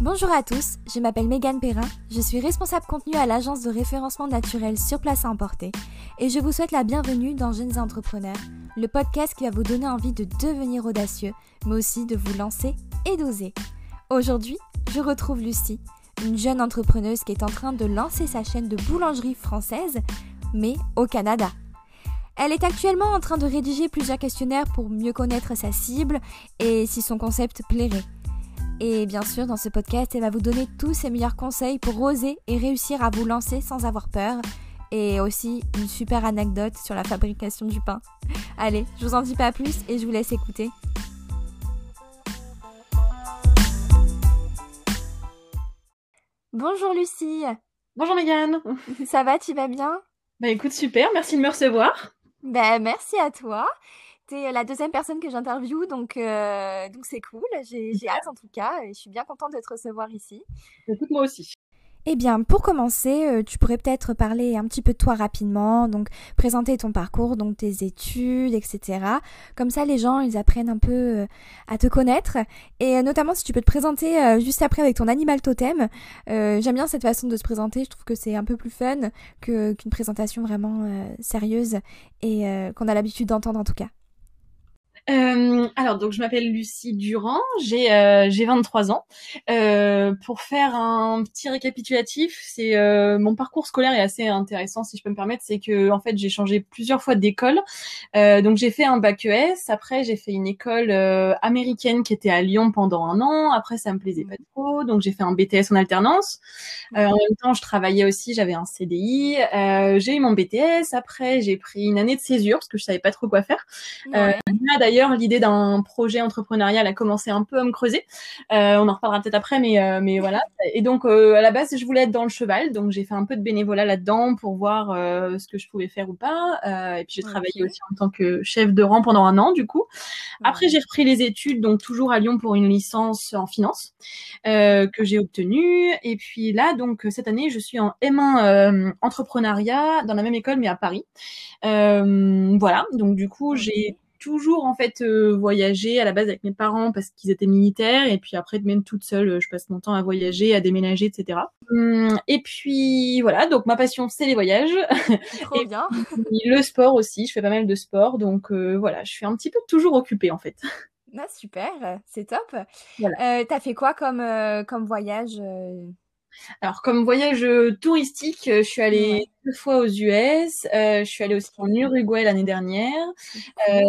Bonjour à tous, je m'appelle Megan Perrin, je suis responsable contenu à l'agence de référencement naturel sur place à emporter et je vous souhaite la bienvenue dans Jeunes Entrepreneurs, le podcast qui va vous donner envie de devenir audacieux, mais aussi de vous lancer et d'oser. Aujourd'hui, je retrouve Lucie, une jeune entrepreneuse qui est en train de lancer sa chaîne de boulangerie française, mais au Canada. Elle est actuellement en train de rédiger plusieurs questionnaires pour mieux connaître sa cible et si son concept plairait. Et bien sûr, dans ce podcast, elle va vous donner tous ses meilleurs conseils pour oser et réussir à vous lancer sans avoir peur. Et aussi une super anecdote sur la fabrication du pain. Allez, je vous en dis pas plus et je vous laisse écouter. Bonjour Lucie. Bonjour Megan. Ça va, tu vas bien? Bah écoute, super, merci de me recevoir. Ben merci à toi. T'es la deuxième personne que j'interviewe, donc euh, donc c'est cool. J'ai hâte en tout cas, et je suis bien contente de te recevoir ici. Écoute moi aussi. Eh bien, pour commencer, euh, tu pourrais peut-être parler un petit peu de toi rapidement, donc présenter ton parcours, donc tes études, etc. Comme ça, les gens, ils apprennent un peu euh, à te connaître. Et euh, notamment, si tu peux te présenter juste après avec ton animal totem. J'aime bien cette façon de se présenter. Je trouve que c'est un peu plus fun que qu'une présentation vraiment sérieuse et qu'on a l'habitude d'entendre en tout cas. Euh, alors donc je m'appelle Lucie Durand, j'ai euh, j'ai 23 ans. Euh, pour faire un petit récapitulatif, c'est euh, mon parcours scolaire est assez intéressant si je peux me permettre, c'est que en fait j'ai changé plusieurs fois d'école. Euh, donc j'ai fait un bac ES, après j'ai fait une école américaine qui était à Lyon pendant un an. Après ça me plaisait pas trop, donc j'ai fait un BTS en alternance. en même temps je travaillais aussi, j'avais un CDI. j'ai eu mon BTS. Après j'ai pris une année de césure parce que je savais pas trop quoi faire. Ouais. D'ailleurs l'idée d'un projet entrepreneurial a commencé un peu à me creuser. Euh, on en reparlera peut-être après, mais euh, mais voilà. Et donc euh, à la base, je voulais être dans le cheval, donc j'ai fait un peu de bénévolat là-dedans pour voir ce que je pouvais faire ou pas. et puis j'ai travaillé aussi en tant que chef de rang pendant un an, du coup. Après, j'ai repris les études, donc toujours à Lyon pour une licence en finance que j'ai obtenue. Et puis là, donc cette année, je suis en M1 entrepreneuriat dans la même école, mais à Paris. voilà. Donc du coup, j'ai toujours en fait euh, voyager à la base avec mes parents parce qu'ils étaient militaires et puis après même toute seule euh, je passe mon temps à voyager à déménager etc hum, et puis voilà. Donc ma passion c'est les voyages. Trop bien. le sport aussi. Je fais pas mal de sport. Donc euh, voilà. Je suis un petit peu toujours occupée en fait. Ah, super. C'est top. Voilà. t'as fait quoi comme comme voyage alors comme voyage touristique, je suis allée deux fois aux US, euh, je suis allée aussi en Uruguay l'année dernière. Euh,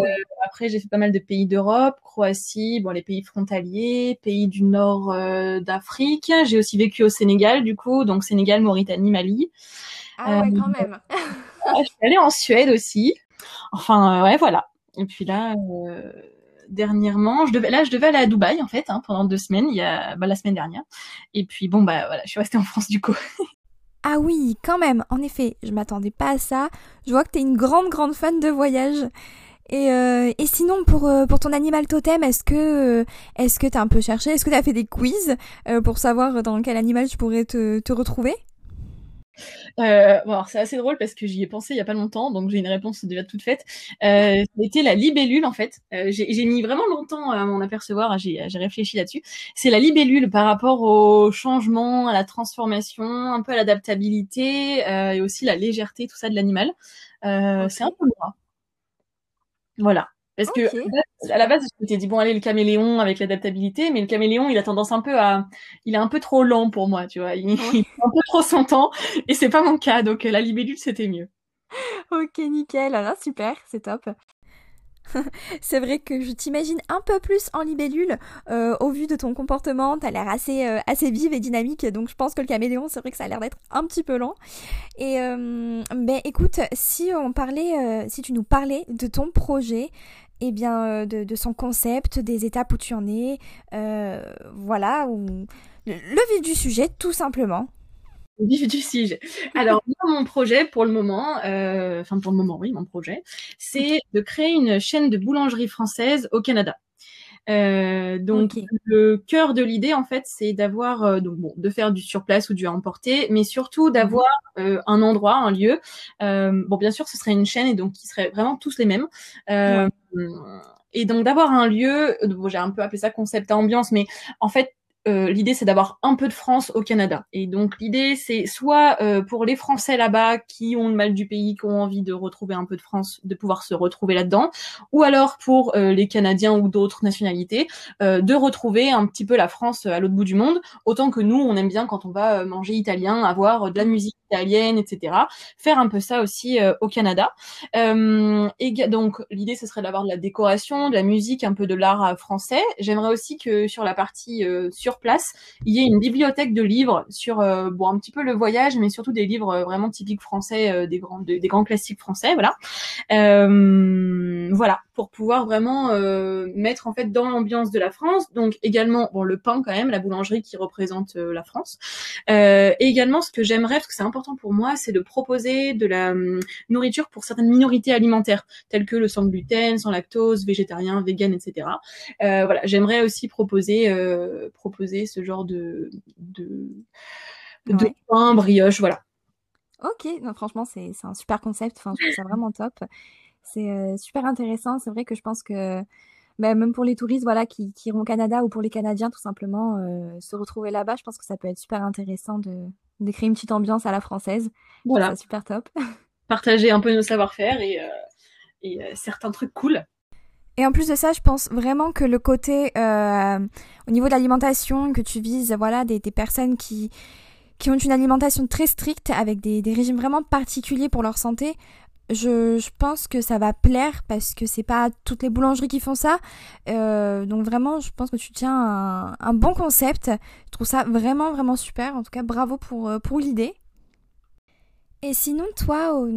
après j'ai fait pas mal de pays d'Europe, Croatie, bon les pays frontaliers, pays du nord euh, d'Afrique. J'ai aussi vécu au Sénégal du coup, donc Sénégal, Mauritanie, Mali. Ah ouais quand même. je suis allée en Suède aussi. Enfin ouais voilà. Et puis là dernièrement. Je devais, là, je devais aller à Dubaï en fait hein, pendant deux semaines, il y a bah, la semaine dernière. Et puis bon bah voilà, je suis restée en France du coup. ah oui, quand même. En effet, je m'attendais pas à ça. Je vois que t'es une grande grande fan de voyage. Et, euh, et sinon pour euh, pour ton animal totem, est-ce que euh, est-ce que t'as un peu cherché, est-ce que t'as fait des quiz pour savoir dans quel animal tu pourrais te, te retrouver? Euh, bon, alors c'est assez drôle parce que j'y ai pensé il y a pas longtemps, donc j'ai une réponse déjà toute faite. Euh, C'était la libellule en fait. Euh, j'ai mis vraiment longtemps à m'en apercevoir, j'ai réfléchi là-dessus. C'est la libellule par rapport au changement, à la transformation, un peu à l'adaptabilité euh, et aussi la légèreté, tout ça de l'animal. Euh, C'est un peu moi. Voilà. Parce que à la base, je m'étais dit bon allez le caméléon avec l'adaptabilité, mais le caméléon il a tendance un peu à, il est un peu trop lent pour moi, tu vois, il, il un peu trop son temps et c'est pas mon cas, donc la libellule c'était mieux. Ok nickel, alors ah, super, c'est top. c'est vrai que je t'imagine un peu plus en libellule euh, au vu de ton comportement. T'as l'air assez euh, assez vive et dynamique, donc je pense que le caméléon, c'est vrai que ça a l'air d'être un petit peu lent. Et euh, ben écoute, si on parlait, si tu nous parlais de ton projet, eh bien de, de, son concept, des étapes où tu en es, voilà, ou le vif du sujet, tout simplement vif du sujet. Alors, mon projet pour le moment, euh, enfin pour le moment, oui, mon projet, c'est de créer une chaîne de boulangerie française au Canada. Euh, donc le cœur de l'idée en fait c'est d'avoir euh, donc bon de faire du surplace ou du à emporter mais surtout d'avoir mhm. euh, un endroit un lieu. Euh, bon bien sûr ce serait une chaîne et donc qui serait vraiment tous les mêmes. Et donc d'avoir un lieu bon, j'ai un peu appelé ça concept à ambiance mais en fait euh, l'idée c'est d'avoir un peu de France au Canada. Et donc l'idée c'est soit euh, pour les Français là-bas qui ont le mal du pays, qui ont envie de retrouver un peu de France, de pouvoir se retrouver là-dedans, ou alors pour euh, les Canadiens ou d'autres nationalités, de retrouver un petit peu la France à l'autre bout du monde, autant que nous on aime bien quand on va manger italien, avoir de la musique italienne, etc. Faire un peu ça aussi au Canada. et donc l'idée ce serait d'avoir de la décoration, de la musique, un peu de l'art français. J'aimerais aussi que sur la partie sur place, il y a une bibliothèque de livres sur euh, bon un petit peu le voyage, mais surtout des livres euh, vraiment typiques français, euh, des grands grands classiques français, voilà. voilà pour pouvoir vraiment mettre en fait dans l'ambiance de la France. Donc également bon le pain quand même, la boulangerie qui représente la France. et également ce que j'aimerais, parce que c'est important pour moi, c'est de proposer de la hum, nourriture pour certaines minorités alimentaires, telles que le sans gluten, sans lactose, végétarien, vegan, etc. voilà, j'aimerais aussi proposer, proposer ce genre de, de, pain, brioche, voilà. Ok, franchement, c'est un super concept. Enfin, je trouve ça vraiment top. C'est euh, super intéressant. C'est vrai que je pense que bah, même pour les touristes voilà, qui, qui, iront au Canada ou pour les Canadiens, tout simplement, euh, se retrouver là-bas, je pense que ça peut être super intéressant de, de créer une petite ambiance à la française. Voilà. super top. Partager un peu nos savoir-faire et, euh, et certains trucs cool. Et en plus de ça, je pense vraiment que le côté euh, au niveau de l'alimentation, que tu vises, voilà, des, des, personnes qui qui ont une alimentation très stricte avec des, des régimes vraiment particuliers pour leur santé, je, je, pense que ça va plaire parce que c'est pas toutes les boulangeries qui font ça. Euh, donc vraiment, je pense que tu tiens un, un, bon concept. Je trouve ça vraiment vraiment super. En tout cas, bravo pour euh, pour l'idée. Et sinon, toi, au,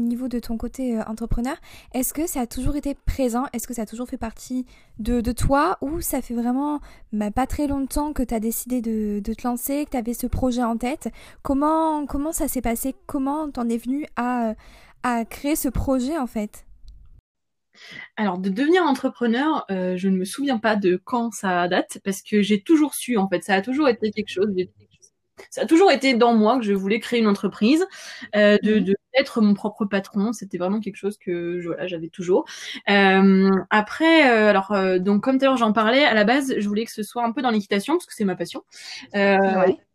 niveau de ton côté euh, entrepreneur, est-ce que ça a toujours été présent? Est-ce que ça a toujours fait partie de, toi? Ou ça fait vraiment bah, pas très longtemps que tu as décidé de, te lancer, que tu avais ce projet en tête? Comment, comment ça s'est passé? Comment t'en es venu à, à créer ce projet en fait? Alors, de devenir entrepreneur, euh, je ne me souviens pas de quand ça date, parce que j'ai toujours su, en fait, ça a toujours été quelque chose, ça a toujours été dans moi que je voulais créer une entreprise, euh, de, mhm. de être mon propre patron. C'était vraiment quelque chose que voilà, j'avais toujours. Euh, après, euh, alors euh, donc comme tout à l'heure j'en parlais, à la base je voulais que ce soit un peu dans l'équitation parce que c'est ma passion. Euh,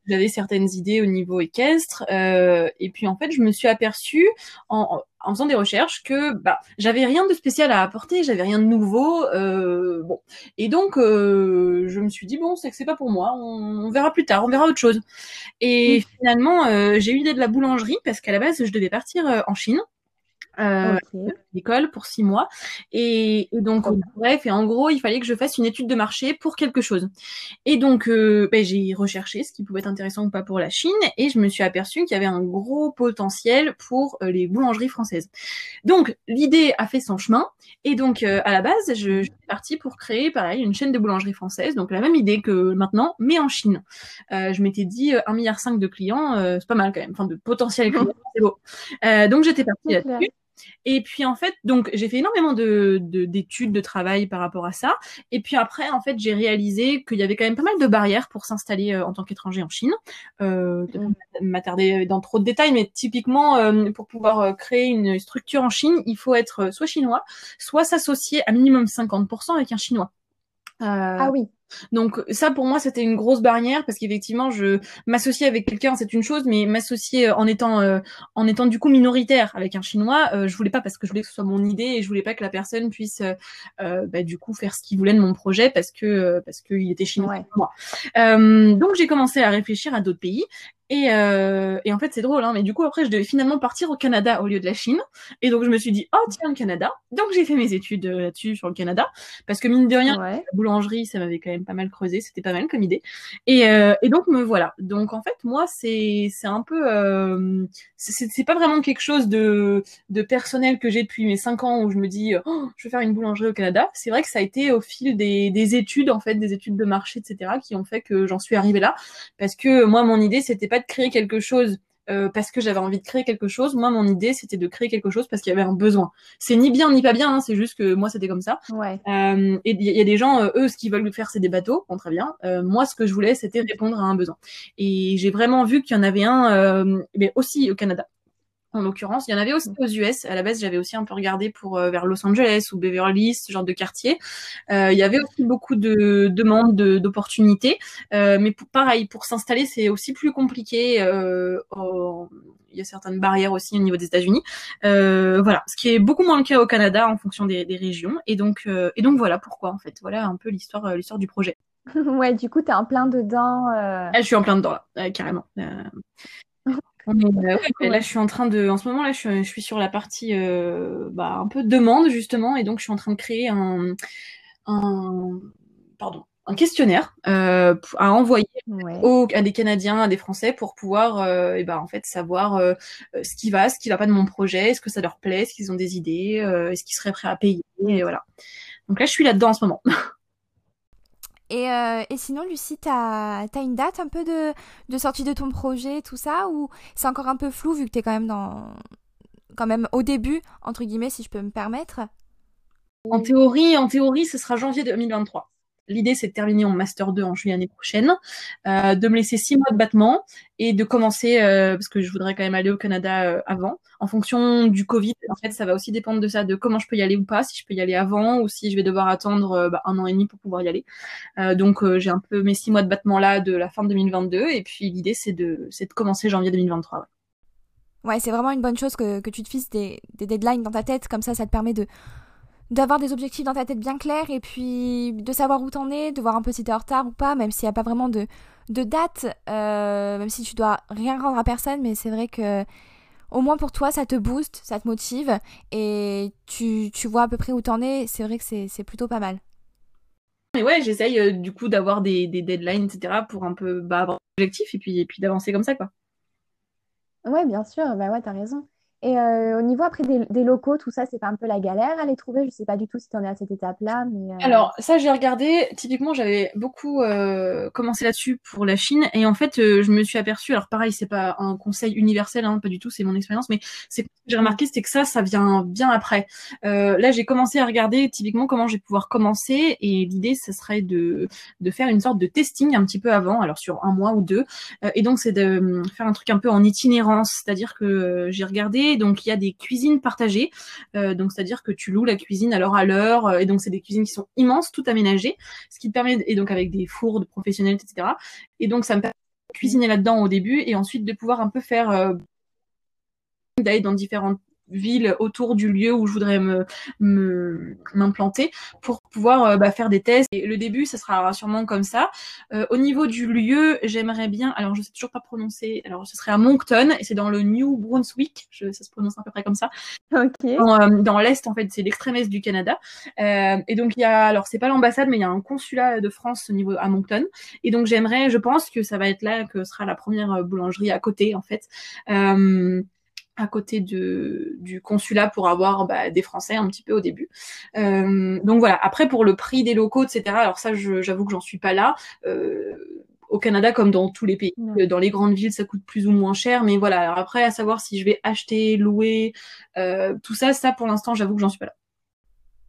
J'avais certaines idées au niveau équestre et puis en fait je me suis aperçue en, en faisant des recherches que bah j'avais rien de spécial à apporter, j'avais rien de nouveau. Euh, bon et donc euh, je me suis dit bon c'est que c'est pas pour moi, on, verra plus tard, on verra autre chose. Et finalement euh, j'ai eu l'idée de la boulangerie parce qu'à la base je devais partir euh, en Chine euh, l'école pour six mois. Et, donc, bref, et en gros, il fallait que je fasse une étude de marché pour quelque chose. Et donc, euh, ben, j'ai recherché ce qui pouvait être intéressant ou pas pour la Chine, et je me suis aperçue qu'il y avait un gros potentiel pour euh, les boulangeries françaises. Donc, l'idée a fait son chemin, et donc, euh, à la base, je, je suis partie pour créer, pareil, une chaîne de boulangeries françaises, donc la même idée que maintenant, mais en Chine. je m'étais dit, un milliard cinq de clients, c'est pas mal quand même, enfin, de potentiels clients, c'est beau. donc, j'étais partie là-dessus. Et puis en fait, donc j'ai fait énormément de d'études, de, travail par rapport à ça. Et puis après, en fait, j'ai réalisé qu'il y avait quand même pas mal de barrières pour s'installer euh, en tant qu'étranger en Chine. Euh, mmh. M'attarder dans trop de détails, mais typiquement euh, pour pouvoir euh, créer une structure en Chine, il faut être soit chinois, soit s'associer à minimum 50% avec un chinois. ah oui. Donc ça pour moi c'était une grosse barrière parce qu'effectivement je m'associer avec quelqu'un c'est une chose mais m'associer euh, en étant euh, en étant du coup minoritaire avec un chinois euh, je voulais pas parce que je voulais que ce soit mon idée et je voulais pas que la personne puisse bah, du coup faire ce qu'il voulait de mon projet parce que parce qu'il était chinois moi. donc j'ai commencé à réfléchir à d'autres pays et, euh, et en fait, c'est drôle, hein, mais du coup, après, je devais finalement partir au Canada au lieu de la Chine. Et donc, je me suis dit, oh, tiens, le Canada. Donc, j'ai fait mes études euh, là-dessus sur le Canada. Parce que, mine de rien, la boulangerie, ça m'avait quand même pas mal creusé. C'était pas mal comme idée. Et, euh, et donc, me voilà. Donc, en fait, moi, c'est un peu... Euh, c'est pas vraiment quelque chose de, de personnel que j'ai depuis mes cinq ans où je me dis, oh, je vais faire une boulangerie au Canada. C'est vrai que ça a été au fil des, des études, en fait, des études de marché, etc., qui ont fait que j'en suis arrivée là. Parce que moi, mon idée, c'était pas de créer quelque chose euh, parce que j'avais envie de créer quelque chose. Moi, mon idée, c'était de créer quelque chose parce qu'il y avait un besoin. C'est ni bien ni pas bien, hein, c'est juste que moi, c'était comme ça. Ouais. Euh, et il y, a des gens, euh, eux, ce qu'ils veulent faire, c'est des bateaux. Bon, très bien. Moi, ce que je voulais, c'était répondre à un besoin. Et j'ai vraiment vu qu'il y en avait un, mais aussi au Canada. En l'occurrence. Il y en avait aussi aux US. À la base, j'avais aussi un peu regardé pour vers Los Angeles ou Beverly Hills, ce genre de quartier. il y avait aussi beaucoup de demandes d'opportunités, mais pareil, pour s'installer, c'est aussi plus compliqué. il y a certaines barrières aussi au niveau des États-Unis. voilà, ce qui est beaucoup moins le cas au Canada en fonction des, des régions. Et donc, et donc voilà pourquoi en fait. Voilà un peu l'histoire, l'histoire du projet. ouais, du coup, tu es en plein dedans. Euh. Ah, je suis en plein dedans, là, carrément. Euh. Euh, là, je suis en train de, en ce moment là, je suis, sur la partie bah, un peu demande justement, et donc je suis en train de créer un, un pardon, un questionnaire à envoyer à des Canadiens, à des Français pour pouvoir, et ben en fait savoir ce qui va, ce qui va pas de mon projet, est-ce que ça leur plaît, est-ce qu'ils ont des idées, est-ce qu'ils seraient prêts à payer, et voilà. Donc là, je suis là-dedans en ce moment. Et, euh, et, sinon, Lucie, t'as as une date un peu de, de, sortie de ton projet, tout ça, ou c'est encore un peu flou vu que t'es quand même dans, quand même au début, entre guillemets, si je peux me permettre? En théorie, en théorie, ce sera janvier 2023. L'idée, c'est de terminer mon master 2 en juillet l'année prochaine, euh, de me laisser six mois de battement et de commencer, euh, parce que je voudrais quand même aller au Canada euh, avant. En fonction du Covid, en fait, ça va aussi dépendre de ça, de comment je peux y aller ou pas, si je peux y aller avant ou si je vais devoir attendre bah, un an et demi pour pouvoir y aller. Donc, j'ai un peu mes six mois de battement là de la fin de 2022 et puis l'idée, c'est de, c'est de commencer janvier 2023. Ouais, ouais c'est vraiment une bonne chose que, tu te fixes des, des deadlines dans ta tête, comme ça, ça te permet de d'avoir des objectifs dans ta tête bien clairs et puis de savoir où t'en es, de voir un peu si t'es en retard ou pas, même s'il n'y a pas vraiment de, de date, euh, même si tu dois rien rendre à personne, mais c'est vrai que au moins pour toi ça te booste, ça te motive et tu, tu vois à peu près où t'en es, c'est vrai que c'est plutôt pas mal. Mais ouais, j'essaye euh, du coup d'avoir des, des, deadlines, etc. pour un peu bah, avoir des objectifs et puis, et puis d'avancer comme ça quoi. Ouais, bien sûr, bah ouais, t'as raison. Et euh, au niveau après des, locaux, tout ça, c'est pas un peu la galère à les trouver? Je sais pas du tout si tu en es à cette étape-là. Mais euh, Alors, ça, j'ai regardé. Typiquement, j'avais beaucoup euh, commencé là-dessus pour la Chine. Et en fait, je me suis aperçue, alors pareil, c'est pas un conseil universel, hein, pas du tout, c'est mon expérience, mais j'ai remarqué, c'est que ça, ça vient bien après. là, j'ai commencé à regarder typiquement comment je vais pouvoir commencer. Et l'idée, ce serait de, de faire une sorte de testing un petit peu avant, alors sur un mois ou deux. et donc, c'est de faire un truc un peu en itinérance. C'est-à-dire que j'ai regardé donc il y a des cuisines partagées, euh, donc c'est-à-dire que tu loues la cuisine à l'heure à l'heure, euh, et donc c'est des cuisines qui sont immenses, tout aménagées, ce qui te permet et donc avec des fours de professionnels, etc. Et donc ça me permet de cuisiner là-dedans au début et ensuite de pouvoir un peu faire euh, d'aller dans différentes ville autour du lieu où je voudrais me m'implanter pour pouvoir euh, bah, faire des tests. Et le début, ça sera sûrement comme ça. Euh, au niveau du lieu, j'aimerais bien. Alors, je sais toujours pas prononcer. Alors, ce serait à Moncton et c'est dans le New Brunswick. Je, ça se prononce à peu près comme ça. Ok. Dans, euh, dans l'est, en fait, c'est l'extrême est du Canada. et donc, il y a. Alors, c'est pas l'ambassade, mais il y a un consulat de France au niveau à Moncton. Et donc, j'aimerais. Je pense que ça va être là que sera la première boulangerie à côté, en fait. Euh, à côté de, du consulat pour avoir bah, des Français un petit peu au début. Euh, donc voilà. Après pour le prix des locaux, etc. Alors ça, j'avoue que j'en suis pas là. Euh, au Canada, comme dans tous les pays, dans les grandes villes, ça coûte plus ou moins cher. Mais voilà. Alors après, à savoir si je vais acheter, louer, euh, tout ça, ça pour l'instant, j'avoue que j'en suis pas là.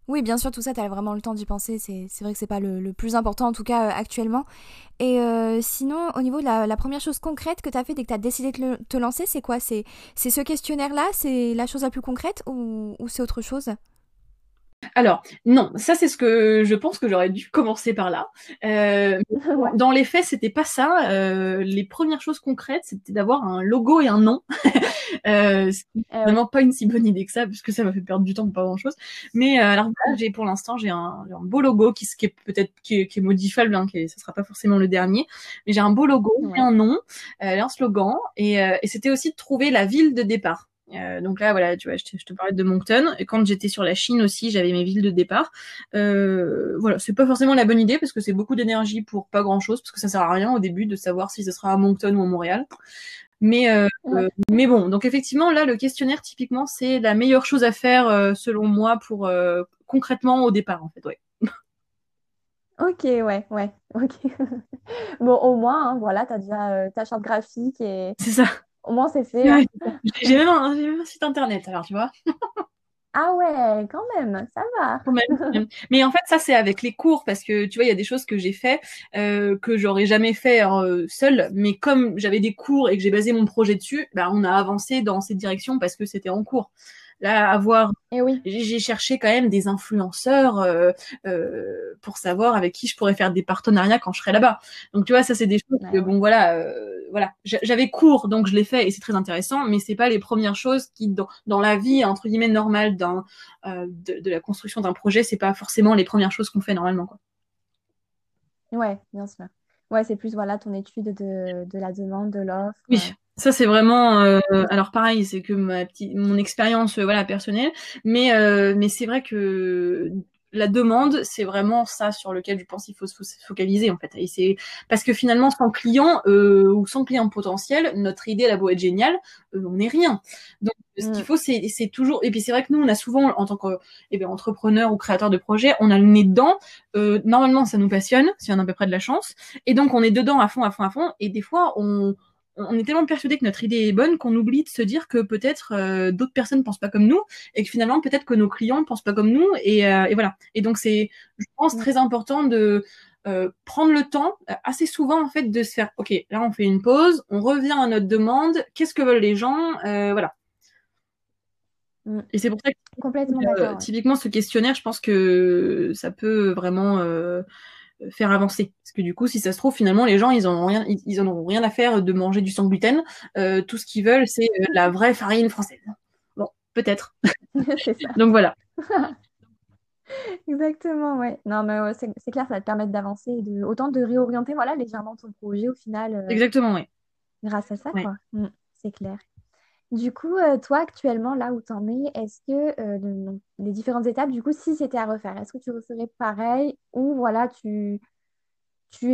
Oui, bien sûr, tout ça, tu as vraiment le temps d'y penser. C'est vrai que c'est pas le, plus important, en tout cas euh, actuellement. Et euh, sinon, au niveau de la, première chose concrète que tu as fait dès que tu as décidé de te lancer, c'est quoi? C'est ce questionnaire-là? C'est la chose la plus concrète ou, ou c'est autre chose? Alors, non, ça c'est ce que je pense que j'aurais dû commencer par là. Euh, dans les faits, c'était pas ça. Euh, les premières choses concrètes, c'était d'avoir un logo et un nom. Euh, c'est eh vraiment pas une si bonne idée que ça, puisque ça m'a fait perdre du temps pour pas grand chose. Mais euh, alors j'ai pour l'instant j'ai un, un, beau logo qui, qui est peut-être qui, qui, est modifiable, hein, qui ça sera pas forcément le dernier, mais j'ai un beau logo, un nom, euh, un slogan, et, et c'était aussi de trouver la ville de départ. Euh, donc là, voilà, tu vois, je te, je te, parlais de Moncton. Et quand j'étais sur la Chine aussi, j'avais mes villes de départ. Euh, voilà, c'est pas forcément la bonne idée parce que c'est beaucoup d'énergie pour pas grand chose, parce que ça sert à rien au début de savoir si ce sera à Moncton ou à Montréal. Mais euh, mais bon, donc effectivement là, le questionnaire typiquement, c'est la meilleure chose à faire euh, selon moi pour euh, concrètement au départ en fait, ouais. Ok, ouais, ouais, ok. bon, au moins, hein, voilà, t'as déjà ta charte graphique et. C'est ça. Au moins, c'est fait. Hein. J'ai même, un site internet, alors tu vois. Ah ouais, quand même, ça va. Quand même. Mais en fait, ça c'est avec les cours parce que tu vois, il y a des choses que j'ai fait euh, que j'aurais jamais fait euh, seule. Mais comme j'avais des cours et que j'ai basé mon projet dessus, bah, on a avancé dans cette direction parce que c'était en cours. Là, avoir, Et oui. j'ai cherché quand même des influenceurs euh, euh, pour savoir avec qui je pourrais faire des partenariats quand je serai là-bas. Donc tu vois, ça c'est des choses Ouais, que bon voilà, euh, voilà, J'a- j'avais cours donc je l'ai fait et c'est très intéressant, mais c'est pas les premières choses qui dans, dans la vie entre guillemets normale d'un euh, de, de la construction d'un projet, c'est pas forcément les premières choses qu'on fait normalement quoi. Ouais, bien sûr. Ouais, c'est plus voilà ton étude de, de la demande, de l'offre. euh. Oui, ça c'est vraiment. euh, alors pareil, c'est que ma petite, mon expérience, euh, voilà, personnelle. Mais euh, mais c'est vrai que la demande, c'est vraiment ça sur lequel je pense qu'il faut se fo- focaliser en fait. Et c'est parce que finalement, sans client euh, ou sans client potentiel, notre idée elle a beau être géniale, euh, on n'est rien. Donc ce qu'il faut, c'est c'est toujours. Et puis c'est vrai que nous, on a souvent, en tant que eh bien, entrepreneur ou créateur de projet, on a le nez dedans. Euh, normalement, ça nous passionne, si on a à peu près de la chance. Et donc on est dedans à fond, à fond, à fond. Et des fois, on on est tellement persuadé que notre idée est bonne qu'on oublie de se dire que peut-être euh, d'autres personnes pensent pas comme nous et que finalement peut-être que nos clients pensent pas comme nous et, euh, et voilà. Et donc c'est, je pense, très important de euh, prendre le temps assez souvent en fait de se faire, ok, là on fait une pause, on revient à notre demande, qu'est-ce que veulent les gens, voilà. Et c'est pour ça que Complètement typiquement ce questionnaire, je pense que ça peut vraiment faire avancer. Parce que du coup, si ça se trouve, finalement, les gens, ils en ont rien, ils, ils en auront rien à faire de manger du sans gluten. Euh, tout ce qu'ils veulent, c'est euh, la vraie farine française. Bon, peut-être. C'est ça. Donc voilà. Exactement, ouais. Non, mais ouais, c'est clair, ça va te permettre d'avancer et de, autant de réorienter, voilà, légèrement ton projet au final, euh, Exactement, oui. grâce à ça, Ouais. quoi. Mm, c'est clair. Du coup, euh, toi, actuellement, là où t'en es, est-ce que euh, les différentes étapes, du coup, si c'était à refaire, est-ce que tu referais pareil ou voilà, tu, tu,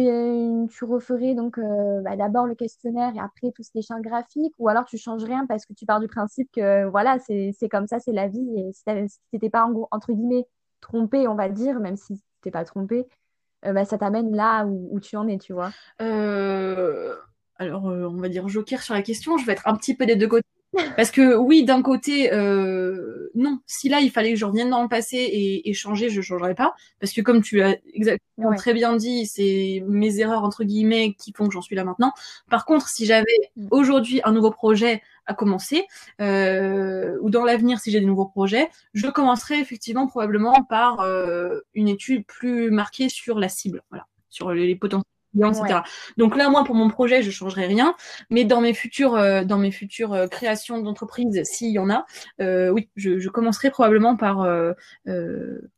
tu referais donc euh, bah, d'abord le questionnaire et après tout ce qui est champ graphique ou alors tu changes rien parce que tu pars du principe que voilà, c'est, comme ça, c'est la vie et si t'avais- si t'étais pas en entre guillemets trompé, on va dire, même si t'es pas trompé, bah, ça t'amène là où, tu en es, tu vois. Alors, on va dire joker sur la question. Je vais être un petit peu des deux côtés. Parce que oui, d'un côté, euh, non. Si là, il fallait que je revienne dans le passé et, et changer, je changerais pas. Parce que comme tu l'as exactement Ouais. très bien dit, c'est mes erreurs entre guillemets qui font que j'en suis là maintenant. Par contre, si j'avais Mm. aujourd'hui un nouveau projet à commencer, euh, ou dans l'avenir, si j'ai des nouveaux projets, je commencerai effectivement probablement par euh, une étude plus marquée sur la cible, voilà, sur les, les potentiels clients, etc. Ouais. Donc là, moi, pour mon projet, je changerai rien. Mais dans mes futures, euh, dans mes futures euh, créations d'entreprise, s'il y en a, euh, oui, je, je commencerai probablement par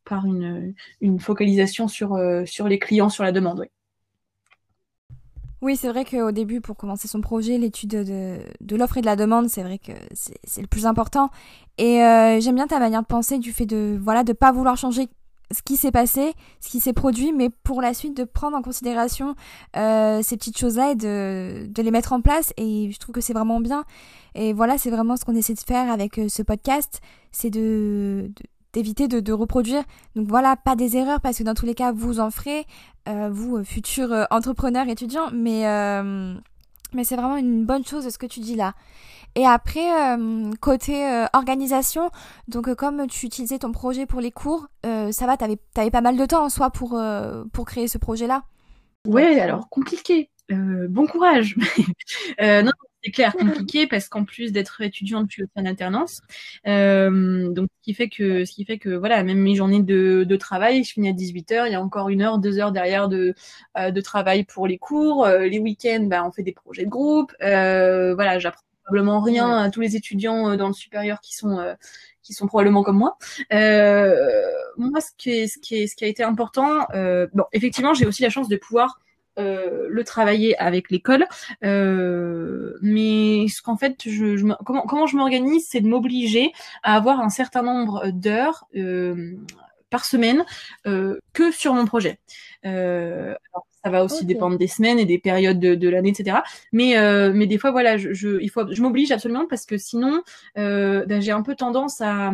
par une, une focalisation sur sur les clients, sur la demande. Oui. Oui, c'est vrai qu'au début, pour commencer son projet, l'étude de, de l'offre et de la demande, c'est vrai que c'est c'est le plus important. Et euh, j'aime bien ta manière de penser du fait de voilà de pas vouloir changer ce qui s'est passé, ce qui s'est produit, mais pour la suite de prendre en considération euh, ces petites choses-là et de, les mettre en place. Et je trouve que c'est vraiment bien. Et voilà, c'est vraiment ce qu'on essaie de faire avec euh, ce podcast, c'est d'éviter de, reproduire. Donc voilà, pas des erreurs parce que dans tous les cas, vous en ferez euh, vous, futurs entrepreneurs, étudiants, mais, mais c'est vraiment une bonne chose ce que tu dis là. Et après, euh, côté euh, organisation, donc euh, comme tu utilisais ton projet pour les cours, ça va, t'avais, t'avais pas mal de temps en soi pour, pour créer ce projet-là. Ouais, alors compliqué. Bon courage. non, c'est clair, compliqué parce qu'en plus d'être étudiante, je suis aussi en alternance. Euh, donc ce qui fait que ce qui fait que voilà, même mes journées de, de travail, je finis à 18h, il y a encore une heure, deux heures derrière de, euh, de travail pour les cours. Euh, les week-ends, bah, on fait des projets de groupe. Euh, voilà, j'apprends probablement rien à tous les étudiants dans le supérieur qui sont euh, qui sont probablement comme moi. Euh, moi, ce qui est, ce qui est, ce qui a été important, euh, bon, effectivement, j'ai aussi la chance de pouvoir le travailler avec l'école, euh, mais ce qu'en fait, je, je me- comment, comment je m'organise, c'est de m'obliger à avoir un certain nombre d'heures euh, par semaine euh, que sur mon projet. Euh, alors, ça va aussi dépendre des semaines et des périodes de, de l'année, etc. Mais, euh, mais des fois, voilà, je, je, il faut, je m'oblige absolument parce que sinon, euh, ben, j'ai un peu tendance à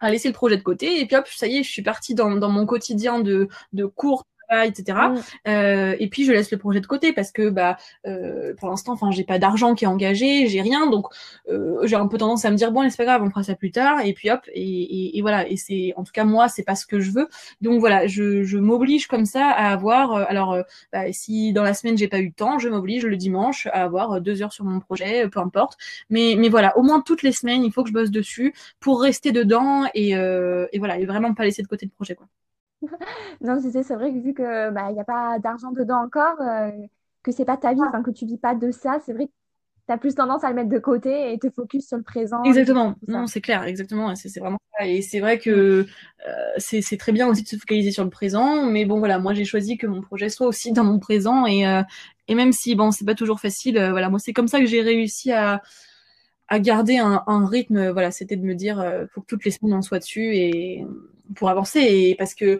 à laisser le projet de côté et puis hop ça y est je suis partie dans, dans mon quotidien de, de cours etc. Mm. Euh, et puis je laisse le projet de côté parce que bah euh, pour l'instant, enfin j'ai pas d'argent qui est engagé, j'ai rien, donc euh, j'ai un peu tendance à me dire bon c'est pas grave, on fera ça plus tard. Et puis hop et, et, voilà. Et c'est en tout cas moi c'est pas ce que je veux. Donc voilà, je, je m'oblige comme ça à avoir. Euh, alors bah, si dans la semaine j'ai pas eu le temps, je m'oblige le dimanche à avoir deux heures sur mon projet, peu importe. Mais mais voilà, au moins toutes les semaines il faut que je bosse dessus pour rester dedans et, et voilà et vraiment pas laisser de côté le projet quoi. Non, c'est vrai que vu que bah il y a pas d'argent dedans encore, euh, que c'est pas ta vie, enfin que tu vis pas de ça, c'est vrai que tu as plus tendance à le mettre de côté et te focus sur le présent. Exactement. Non, c'est clair, exactement. C'est vraiment ça. Et c'est vrai que euh, c'est très bien aussi de se focaliser sur le présent, mais bon voilà, moi j'ai choisi que mon projet soit aussi dans mon présent et euh, et même si bon c'est pas toujours facile, euh, voilà, moi c'est comme ça que j'ai réussi à à garder un, un rythme. Voilà, c'était de me dire, faut que toutes les semaines on soit dessus et pour avancer. Et parce que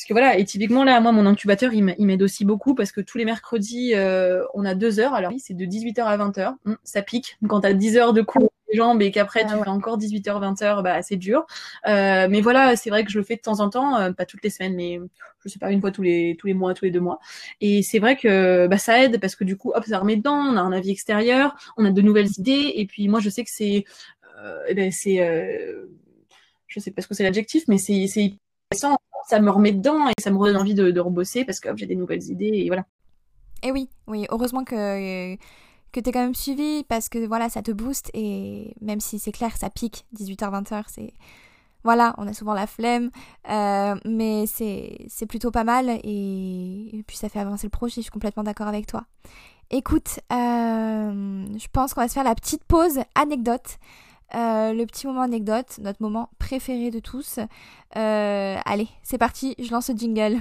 parce que voilà, et typiquement là, moi, mon incubateur, il m'aide aussi beaucoup parce que tous les mercredis, euh, on a deux heures. Alors oui, c'est de 18h à 20h. Hum, ça pique. Quand t'as 10 heures de cours les jambes et qu'après ah tu fais encore 18h, 20h, bah c'est dur. Euh, mais voilà, c'est vrai que je le fais de temps en temps, euh, pas toutes les semaines, mais je sais pas, une fois tous les tous les mois, tous les deux mois. Et c'est vrai que bah ça aide parce que du coup, hop, ça remet dedans, on a un avis extérieur, on a de nouvelles idées. Et puis moi, je sais que c'est, euh, eh ben c'est, euh, je sais pas ce que c'est l'adjectif, mais c'est c'est ça me remet dedans et ça me redonne envie de, de rebosser parce que j'ai des nouvelles idées et voilà. Et oui, oui, heureusement que que t'es quand même suivi parce que voilà, ça te booste et même si c'est clair, ça pique 18h-20h, c'est voilà, on a souvent la flemme, euh, mais c'est c'est plutôt pas mal et... puis ça fait avancer le projet. Je suis complètement d'accord avec toi. Écoute, euh, je pense qu'on va se faire la petite pause anecdote. Euh, le petit moment anecdote, notre moment préféré de tous. Euh, allez, c'est parti, je lance le jingle.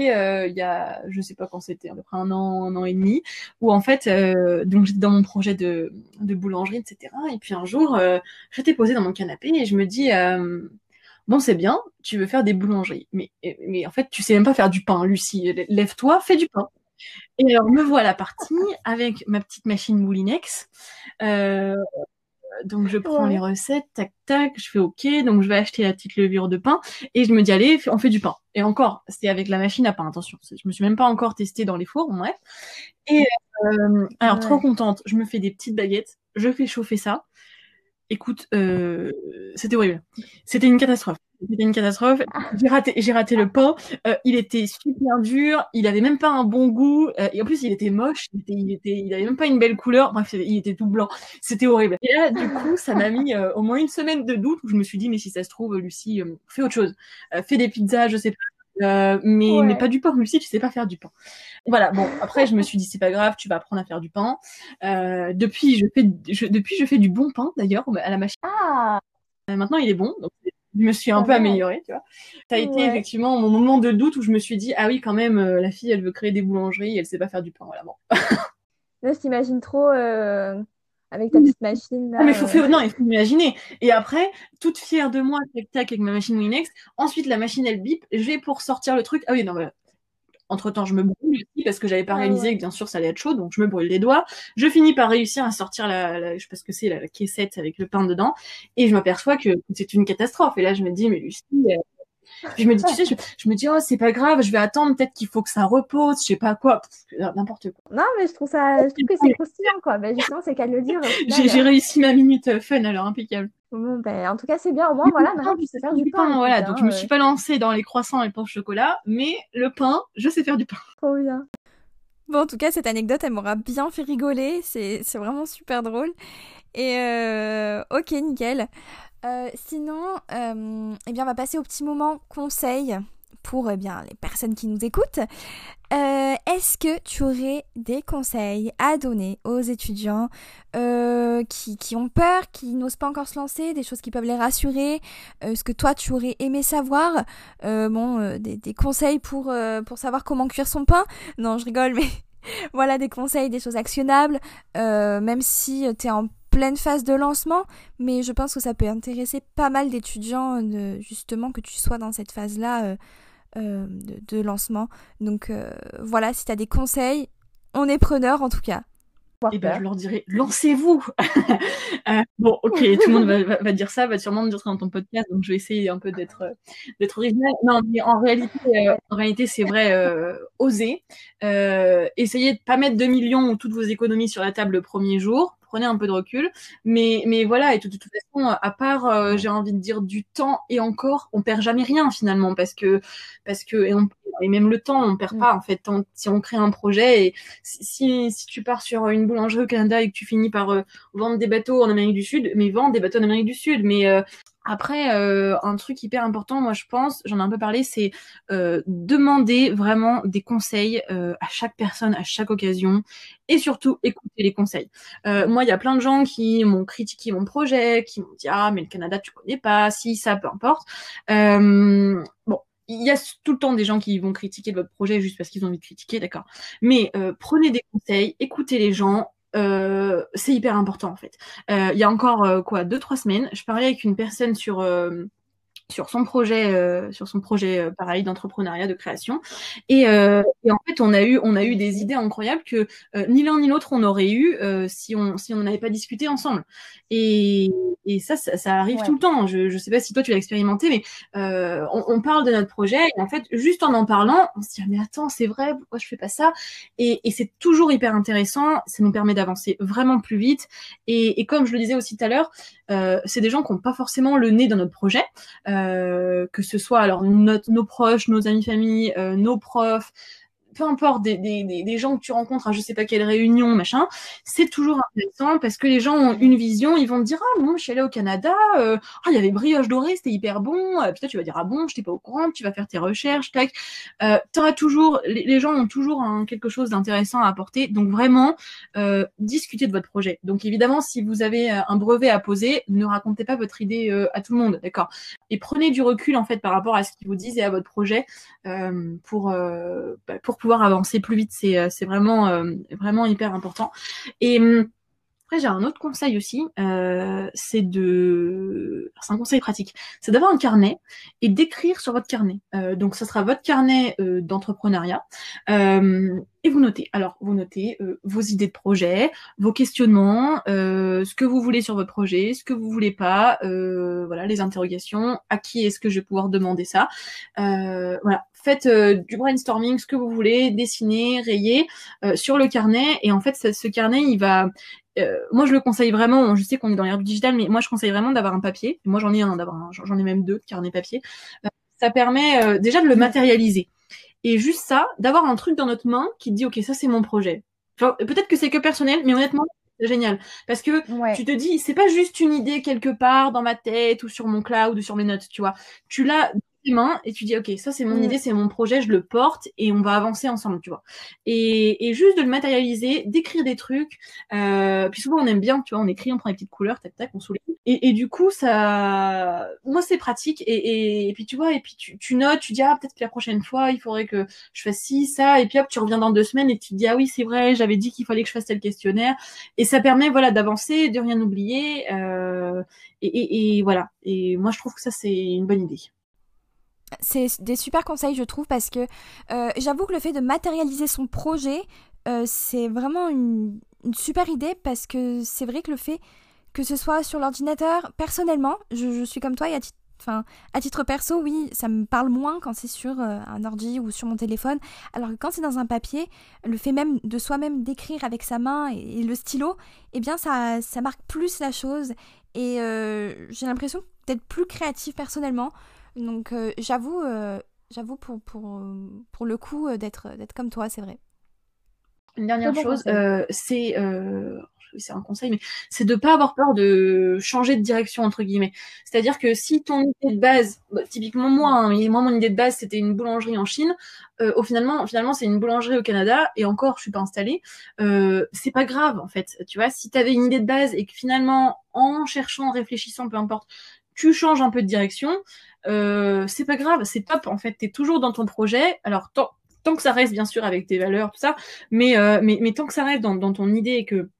Euh, il y a, je sais pas quand c'était, à peu près un an, un an et demi, où en fait, donc j'étais dans mon projet de, boulangerie, etc. Et puis un jour, j'étais posée dans mon canapé et je me dis, bon c'est bien, tu veux faire des boulangeries, mais mais en fait tu sais même pas faire du pain, Lucie. Lève-toi, fais du pain. Et alors, me voilà partie avec ma petite machine Moulinex. Euh, donc, je prends les recettes, tac, tac, je fais OK. Donc, je vais acheter la petite levure de pain et je me dis, allez, on fait du pain. Et encore, c'était avec la machine à pain, attention. Je me suis même pas encore testée dans les fours, bref. Et euh, alors, trop contente, je me fais des petites baguettes, je fais chauffer ça. Écoute, euh, c'était horrible. C'était une catastrophe. C'était une catastrophe. J'ai raté, le pain. Euh, il était super dur. Il avait même pas un bon goût. Euh, et en plus, il était moche. Il était, même pas une belle couleur. Bref, il était tout blanc. C'était horrible. Et là, du coup, ça m'a mis au moins une semaine de doute où je me suis dit, mais si ça se trouve, Lucie, fais autre chose. fais des pizzas, je sais pas. Euh, mais, mais pas du pain. Lucie, tu sais pas faire du pain. Voilà. Bon, après, je me suis dit, c'est pas grave, tu vas apprendre à faire du pain. Euh, depuis, je fais, je, depuis, je fais du bon pain, d'ailleurs, à la machine. Ah! maintenant, il est bon. Donc, je me suis un peu améliorée, tu vois. Ça a été effectivement mon moment de doute où je me suis dit, ah oui, quand même, euh, la fille, elle veut créer des boulangeries, elle sait pas faire du pain, voilà, bon. Là, je t'imagine trop euh, avec ta petite machine. Là, non, mais faut faire... non, il faut imaginer. Et après, toute fière de moi, tac tac avec ma machine Winex. Ensuite, la machine elle bip. Je vais pour sortir le truc. Ah oui, non, voilà. Entre temps, je me brûle aussi parce que j'avais pas ah réalisé que bien sûr ça allait être chaud, donc je me brûle les doigts. Je finis par réussir à sortir la, la je sais pas ce que c'est, la, caissette avec le pain dedans, et je m'aperçois que c'est une catastrophe. Et là, je me dis, mais Lucie, euh, je me dis, tu sais, je, me dis, oh, c'est pas grave, je vais attendre, peut-être qu'il faut que ça repose, je sais pas quoi, n'importe quoi. Non, mais je trouve ça, je trouve que c'est croustillant, quoi. Mais justement, c'est qu'à le dire. J'ai réussi ma minute euh, fun, alors impeccable. Bon, ben, en tout cas, c'est bien. Au moins, voilà, maintenant, tu sais faire du pain. voilà, donc je me suis pas lancée dans les croissants et le pain au chocolat, mais le pain, je sais faire du pain. Trop bien. Bon, en tout cas, cette anecdote, elle m'aura bien fait rigoler. C'est vraiment super drôle. Et euh, ok, nickel. Euh, sinon, euh, eh bien, on va passer au petit moment conseil pour eh bien, les personnes qui nous écoutent. Euh, est-ce que tu aurais des conseils à donner aux étudiants qui, qui, ont peur, qui n'osent pas encore se lancer, des choses qui peuvent les rassurer, ce que toi tu aurais aimé savoir, bon, des, conseils pour, pour savoir comment cuire son pain? Non, je rigole, mais voilà des conseils, des choses actionnables, même si tu es en pleine phase de lancement, mais je pense que ça peut intéresser pas mal d'étudiants, justement, que tu sois dans cette phase-là euh, euh, de, lancement. Donc euh, voilà, si tu as des conseils, on est preneur en tout cas. et eh ben, je leur dirais, lancez-vous. euh, bon, ok, tout le monde va, va, dire ça, va sûrement me dire ça dans ton podcast, donc je vais essayer un peu d'être d'être original. Non, mais en réalité, euh, en réalité, c'est vrai, euh, oser, euh, essayez de pas mettre 2 millions ou toutes vos économies sur la table le premier jour. Prenez un peu de recul, mais mais voilà et de, toute façon, à part, euh, j'ai envie de dire du temps et encore, on perd jamais rien finalement parce que parce que et on et même le temps, on perd mm. pas en fait. si on crée un projet et si, si tu pars sur une boulangerie au Canada et que tu finis par euh, vendre des bateaux en Amérique du Sud, mais vends des bateaux en Amérique du Sud. Mais euh, après, euh, un truc hyper important, moi je pense, j'en ai un peu parlé, c'est demander vraiment des conseils à chaque personne, à chaque occasion, et surtout écouter les conseils. moi, il y a plein de gens qui m'ont critiqué mon projet, qui m'ont dit ah mais le Canada tu connais pas, si ça peu importe. bon, il y a tout le temps des gens qui vont critiquer votre projet juste parce qu'ils ont envie de critiquer, d'accord. Mais euh, prenez des conseils, écoutez les gens. Euh, c'est hyper important en fait. Euh, il y a encore quoi deux trois semaines, je parlais avec une personne sur sur son projet, euh, sur son projet euh, pareil d'entrepreneuriat, de création. Et, euh, et, en fait, on a eu, on a eu des idées incroyables que ni l'un ni l'autre on aurait eu si on si on n'avait pas discuté ensemble. Et, et ça, ça, ça arrive tout le temps. Je je sais pas si toi tu l'as expérimenté, mais on, on, parle de notre projet et en fait, juste en en parlant, on se dit ah, mais attends, c'est vrai, pourquoi je fais pas ça? Et, et c'est toujours hyper intéressant. Ça nous permet d'avancer vraiment plus vite. Et, et comme je le disais aussi tout à l'heure, c'est des gens qui n'ont pas forcément le nez dans notre projet. Euh, que ce soit alors nos proches, nos amis famille, euh, nos profs, peu importe des, des, des, gens que tu rencontres à je sais pas quelle réunion, machin, c'est toujours intéressant parce que les gens ont une vision, ils vont te dire ah bon, je suis allé au Canada, euh, ah il y avait brioche dorée, c'était hyper bon, euh, puis toi tu vas dire ah bon, je t'ai pas au courant, tu vas faire tes recherches, tac, euh, t'auras toujours, les, gens ont toujours un, quelque chose d'intéressant à apporter, donc vraiment euh, discutez de votre projet. Donc évidemment si vous avez euh, un brevet à poser, ne racontez pas votre idée euh, à tout le monde, d'accord, et prenez du recul en fait par rapport à ce qu'ils vous disent et à votre projet pour bah, pour pouvoir avancer plus vite. C'est euh, c'est vraiment euh, vraiment hyper important. Et hum, après, j'ai un autre conseil aussi, euh, c'est de, c'est un conseil pratique, c'est d'avoir un carnet et d'écrire sur votre carnet. Euh, donc, ça sera votre carnet euh, d'entrepreneuriat euh, et vous notez. Alors, vous notez vos idées de projet, vos questionnements, ce que vous voulez sur votre projet, ce que vous voulez pas, voilà, les interrogations. À qui est-ce que je vais pouvoir demander ça Voilà, faites du brainstorming, ce que vous voulez, dessinez, rayez sur le carnet. Et en fait, ce carnet, il va, euh, moi je le conseille vraiment, je sais qu'on est dans l'ère du digital, mais moi je conseille vraiment d'avoir un papier. Moi j'en ai un, d'avoir j'en ai même deux carnet papier. Euh, ça permet euh, déjà de le matérialiser. Et juste ça, d'avoir un truc dans notre main qui dit ok ça c'est mon projet. Peut-être que c'est que personnel, mais honnêtement c'est génial parce que tu te dis c'est pas juste une idée quelque part dans ma tête ou sur mon cloud ou sur mes notes, tu vois. Tu l'as mains et tu dis ok ça c'est mon mm. idée c'est mon projet je le porte et on va avancer ensemble tu vois. Et, et juste de le matérialiser d'écrire des trucs euh, puis souvent on aime bien tu vois on écrit on prend des petites couleurs tac tac on souligne. Et, et du coup ça moi c'est pratique et, et, puis tu vois et puis tu, tu notes tu dis ah peut-être que la prochaine fois il faudrait que je fasse ci ça et puis hop tu reviens dans deux semaines et tu te dis ah oui c'est vrai j'avais dit qu'il fallait que je fasse tel questionnaire. Et ça permet voilà d'avancer de rien oublier euh, et, et voilà. Et moi je trouve que ça c'est une bonne idée c'est des super conseils, je trouve, parce que euh, j'avoue que le fait de matérialiser son projet, euh, c'est vraiment une, super idée, parce que c'est vrai que le fait que ce soit sur l'ordinateur, personnellement, je, suis comme toi, et à titre, à titre perso, oui, ça me parle moins quand c'est sur euh, un ordi ou sur mon téléphone, alors que quand c'est dans un papier, le fait même de soi-même d'écrire avec sa main et, le stylo, eh bien, ça, ça marque plus la chose, et j'ai l'impression d'être plus créative personnellement. Donc euh, j'avoue, euh, j'avoue pour, pour, pour le coup euh, d'être d'être comme toi, c'est vrai. Une dernière chose, c'est c'est un conseil, mais c'est de pas avoir peur de changer de direction entre guillemets. C'est-à-dire que si ton idée de base, bah, typiquement moi, hein, moi mon idée de base c'était une boulangerie en Chine, euh, au finalement, finalement c'est une boulangerie au Canada et encore je suis pas installée. Euh, c'est pas grave en fait, tu vois. Si t'avais une idée de base et que finalement en cherchant, en réfléchissant, peu importe, tu changes un peu de direction, euh, c'est pas grave, c'est top. En fait, t'es toujours dans ton projet. Alors tant, tant que ça reste bien sûr avec tes valeurs, tout ça, mais euh, mais, mais tant que ça reste dans, dans ton idée et que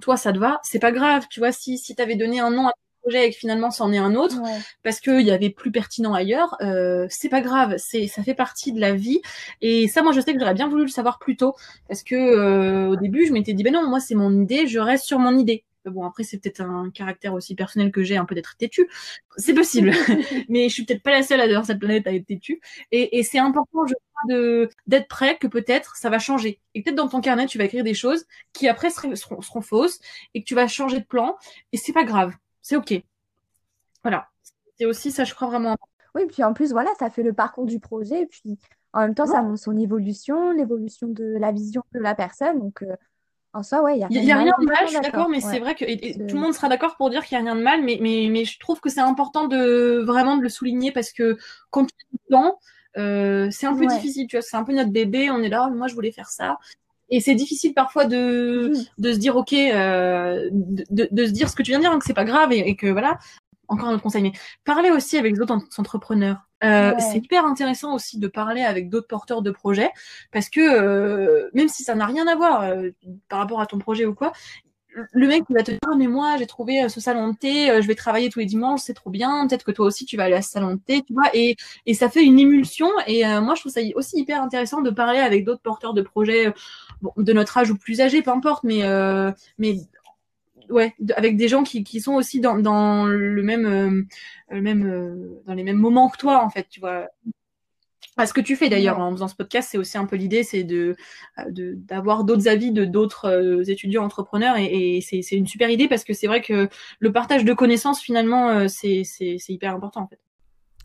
toi ça te va, c'est pas grave. Tu vois, si si t'avais donné un nom à ton projet et que finalement c'en est un autre parce qu'il y avait plus pertinent ailleurs, euh, c'est pas grave, c'est ça fait partie de la vie. Et ça, moi, je sais que j'aurais bien voulu le savoir plus tôt parce que euh, au début, je m'étais dit ben non, moi c'est mon idée, je reste sur mon idée. Bon, après, c'est peut-être un caractère aussi personnel que j'ai, un peu d'être têtu. C'est possible. mais je suis peut-être pas la seule à dans cette planète à être têtu. Et, et c'est important, je crois, de, d'être prêt que peut-être ça va changer. Et peut-être dans ton carnet, tu vas écrire des choses qui après seront, seront, fausses et que tu vas changer de plan. Et c'est pas grave. C'est OK. Voilà. C'est aussi ça, je crois vraiment. Oui, puis en plus, voilà, ça fait le parcours du projet. Et puis en même temps, ça montre son évolution, l'évolution de la vision de la personne. Donc, euh, en soi, ouais, il y a rien, y a rien de mal, je suis d'accord, mais c'est vrai que tout le monde sera d'accord pour dire qu'il n'y a rien de mal, mais, mais, mais je trouve que c'est important de vraiment de le souligner parce que quand tu es dedans, euh, c'est un peu difficile, tu vois, c'est un peu notre bébé, on est là, moi je voulais faire ça. Et c'est difficile parfois de, de se dire, ok, euh, de, de, se dire ce que tu viens de dire, hein, que c'est pas grave et, et, que voilà. Encore un autre conseil, mais parler aussi avec d'autres entrepreneurs. Euh, C'est hyper intéressant aussi de parler avec d'autres porteurs de projets parce que euh, même si ça n'a rien à voir euh, par rapport à ton projet ou quoi, le mec il va te dire ah, mais moi j'ai trouvé ce salon de thé, je vais travailler tous les dimanches, c'est trop bien. Peut-être que toi aussi tu vas aller à ce salon de thé, tu vois. Et, et ça fait une émulsion. Et moi je trouve ça aussi hyper intéressant de parler avec d'autres porteurs de projets, bon, de notre âge ou plus âgés, peu importe, mais mais ouais, avec des gens qui, qui sont aussi dans, dans le même, euh, le même euh, dans les mêmes moments que toi, en fait, tu vois. À ce que tu fais d'ailleurs en faisant ce podcast, c'est aussi un peu l'idée, c'est de d'avoir d'autres avis de d'autres euh, étudiants entrepreneurs et, et c'est une super idée parce que c'est vrai que le partage de connaissances finalement c'est c'est hyper important en fait.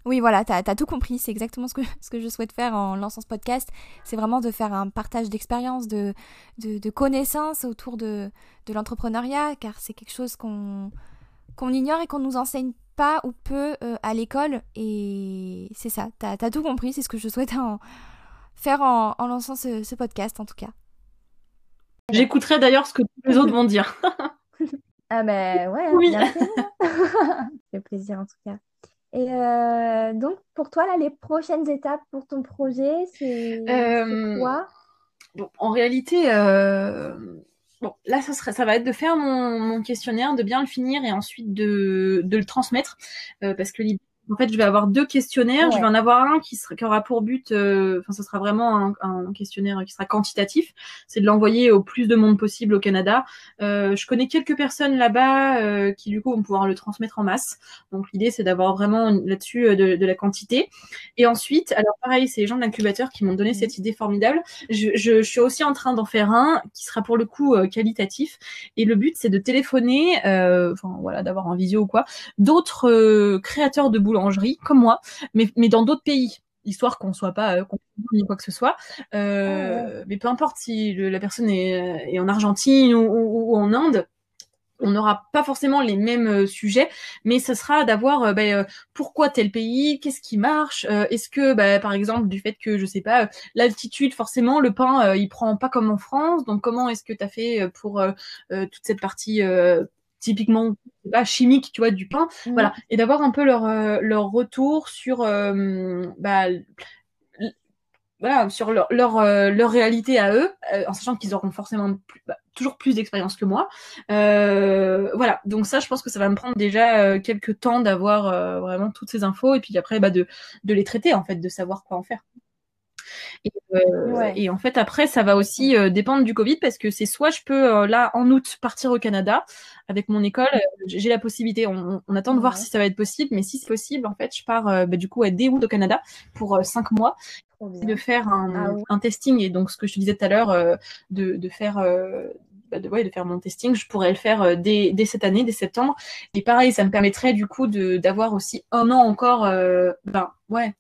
Oui, voilà, tu as, tout compris. C'est exactement ce que, ce que je souhaite faire en lançant ce podcast. C'est vraiment de faire un partage d'expérience, de, de, connaissances autour de, de l'entrepreneuriat, car c'est quelque chose qu'on qu'on ignore et qu'on nous enseigne pas ou peu euh, à l'école. Et c'est ça, tu as, tout compris. C'est ce que je souhaite en, faire en, en lançant ce, ce, podcast, en tout cas. J'écouterai d'ailleurs ce que tous les autres vont dire. ah ben ouais, oui. ça fait plaisir en tout cas. Et euh, donc, pour toi, là, les prochaines étapes pour ton projet, c'est euh, quoi? bon, En réalité, euh, bon, là, ça, serait, ça va être de faire mon, mon, questionnaire, de bien le finir et ensuite de, de le transmettre. parce que l'idée, en fait, je vais avoir deux questionnaires. Je vais en avoir un qui, sera, qui aura pour but, euh, enfin, ce sera vraiment un, un, questionnaire qui sera quantitatif. C'est de l'envoyer au plus de monde possible au Canada. Euh, je connais quelques personnes là-bas euh, qui, du coup, vont pouvoir le transmettre en masse. Donc, l'idée, c'est d'avoir vraiment là-dessus de, de, la quantité. Et ensuite, alors pareil, c'est les gens de l'incubateur qui m'ont donné mmh. cette idée formidable. Je, je, je, suis aussi en train d'en faire un qui sera pour le coup euh, qualitatif. Et le but, c'est de téléphoner, enfin voilà, d'avoir un visio ou quoi, d'autres créateurs de boulot boulangerie comme moi, mais, mais dans d'autres pays histoire qu'on soit pas euh, ni quoi que ce soit. Euh, ah mais peu importe si la personne est, est en Argentine ou, en Inde, on n'aura pas forcément les mêmes euh, sujets, mais ce sera d'avoir euh, bah, pourquoi tel pays, qu'est-ce qui marche, est-ce que bah, par exemple du fait que je sais pas l'altitude forcément le pain il prend pas comme en France, donc comment est-ce que tu as fait pour toute cette partie typiquement pas chimique tu vois du pain. Mmh. voilà. Et d'avoir un peu leur euh, leur retour sur euh, bah, voilà sur leur leur, euh, leur réalité à eux en sachant qu'ils auront forcément bah, toujours plus d'expérience que moi. Voilà. Donc ça je pense que ça va me prendre déjà quelques temps d'avoir vraiment toutes ces infos et puis après bah, de de les traiter en fait de savoir quoi en faire et, euh, et, en fait, après, ça va aussi euh, dépendre du Covid parce que c'est soit je peux, euh, là, en août, partir au Canada avec mon école. J'ai la possibilité. On, on, attend de voir si ça va être possible. Mais si c'est possible, en fait, je pars bah, du coup à dès août au Canada pour cinq mois de faire un, ah un, testing. Et donc, ce que je te disais tout à l'heure, de, de faire bah, de faire mon testing, je pourrais le faire dès, dès, cette année, dès septembre. Et pareil, ça me permettrait du coup d'avoir aussi un an encore, ben ouais,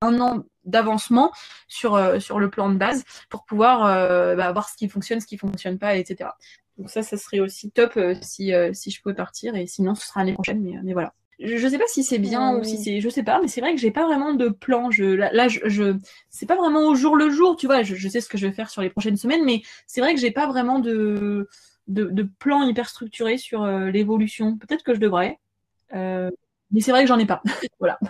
un an d'avancement sur, euh, sur le plan de base pour pouvoir euh, bah, voir ce qui fonctionne, ce qui fonctionne pas, etc. Donc ça, ça serait aussi top euh, si, si je pouvais partir et sinon ce sera l'année prochaine, mais, mais voilà. Je, je sais pas si c'est bien ou si c'est, je sais pas, mais c'est vrai que j'ai pas vraiment de plan. Je, là, je, je c'est pas vraiment au jour le jour, tu vois. Je, je sais ce que je vais faire sur les prochaines semaines, mais c'est vrai que j'ai pas vraiment de, de, de plan hyper structuré sur l'évolution. Peut-être que je devrais, mais c'est vrai que j'en ai pas. voilà.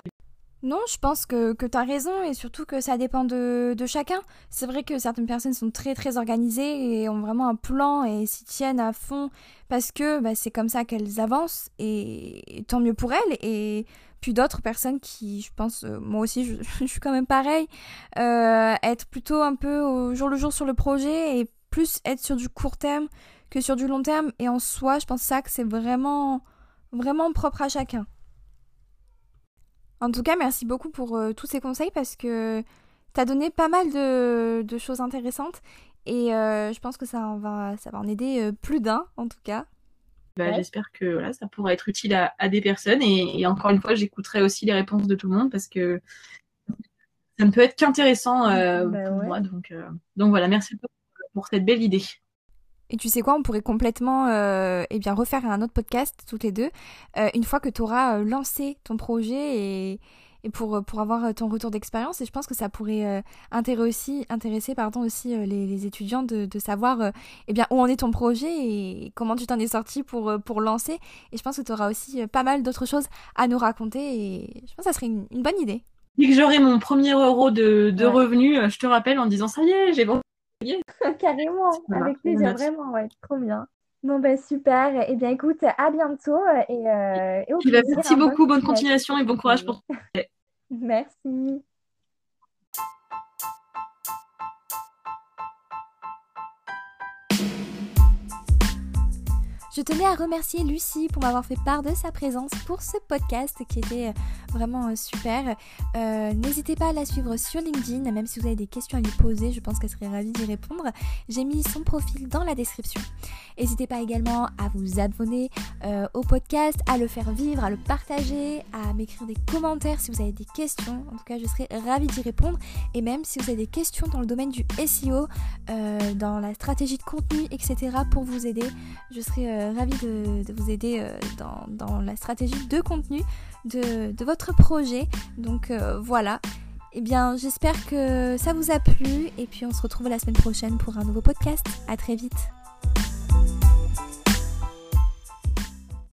Non, je pense que, que tu as raison et surtout que ça dépend de, de chacun. C'est vrai que certaines personnes sont très très organisées et ont vraiment un plan et s'y tiennent à fond parce que bah, c'est comme ça qu'elles avancent et, tant mieux pour elles. Et puis d'autres personnes qui, je pense, euh, moi aussi je, suis quand même pareil, euh, être plutôt un peu au jour le jour sur le projet et plus être sur du court terme que sur du long terme. Et en soi, je pense ça que c'est vraiment vraiment propre à chacun. En tout cas, merci beaucoup pour euh, tous ces conseils parce que tu as donné pas mal de, de choses intéressantes et euh, je pense que ça, va, ça va en aider euh, plus d'un en tout cas. Bah, J'espère que voilà, ça pourra être utile à, à des personnes et, et, encore une fois, j'écouterai aussi les réponses de tout le monde parce que ça ne peut être qu'intéressant bah, pour ouais. moi. Donc, donc voilà, merci beaucoup pour cette belle idée. Et tu sais quoi, on pourrait complètement euh, eh bien, refaire un autre podcast toutes les deux, euh, une fois que tu auras euh, lancé ton projet et, et pour, pour avoir ton retour d'expérience. Et je pense que ça pourrait euh, intéresser aussi, intéresser pardon, aussi les, les, étudiants de, de savoir eh bien, où en est ton projet et comment tu t'en es sorti pour, pour lancer. Et je pense que tu auras aussi pas mal d'autres choses à nous raconter et je pense que ça serait une, une bonne idée. Dès que j'aurai mon premier euro de, de ouais. revenus, je te rappelle en disant ça y est, j'ai vendu Carrément, avec plaisir, vraiment, ouais, trop bien. Bon ben super, et eh bien écoute, à bientôt et, euh, et au plaisir, Merci beaucoup, bonne continuation et bon courage pour Merci. Je tenais à remercier Lucie pour m'avoir fait part de sa présence pour ce podcast qui était vraiment super. Euh, N'hésitez pas à la suivre sur LinkedIn, même si vous avez des questions à lui poser, je pense qu'elle serait ravie d'y répondre. J'ai mis son profil dans la description. N'hésitez pas également à vous abonner euh, au podcast, à le faire vivre, à le partager, à m'écrire des commentaires si vous avez des questions. En tout cas, je serais ravie d'y répondre. Et même si vous avez des questions dans le domaine du SEO, euh, dans la stratégie de contenu, etc., pour vous aider, je serais ravie de, de, vous aider euh, dans, la stratégie de contenu de, de votre projet. Donc euh, voilà. Eh bien, j'espère que ça vous a plu et puis on se retrouve la semaine prochaine pour un nouveau podcast. À très vite.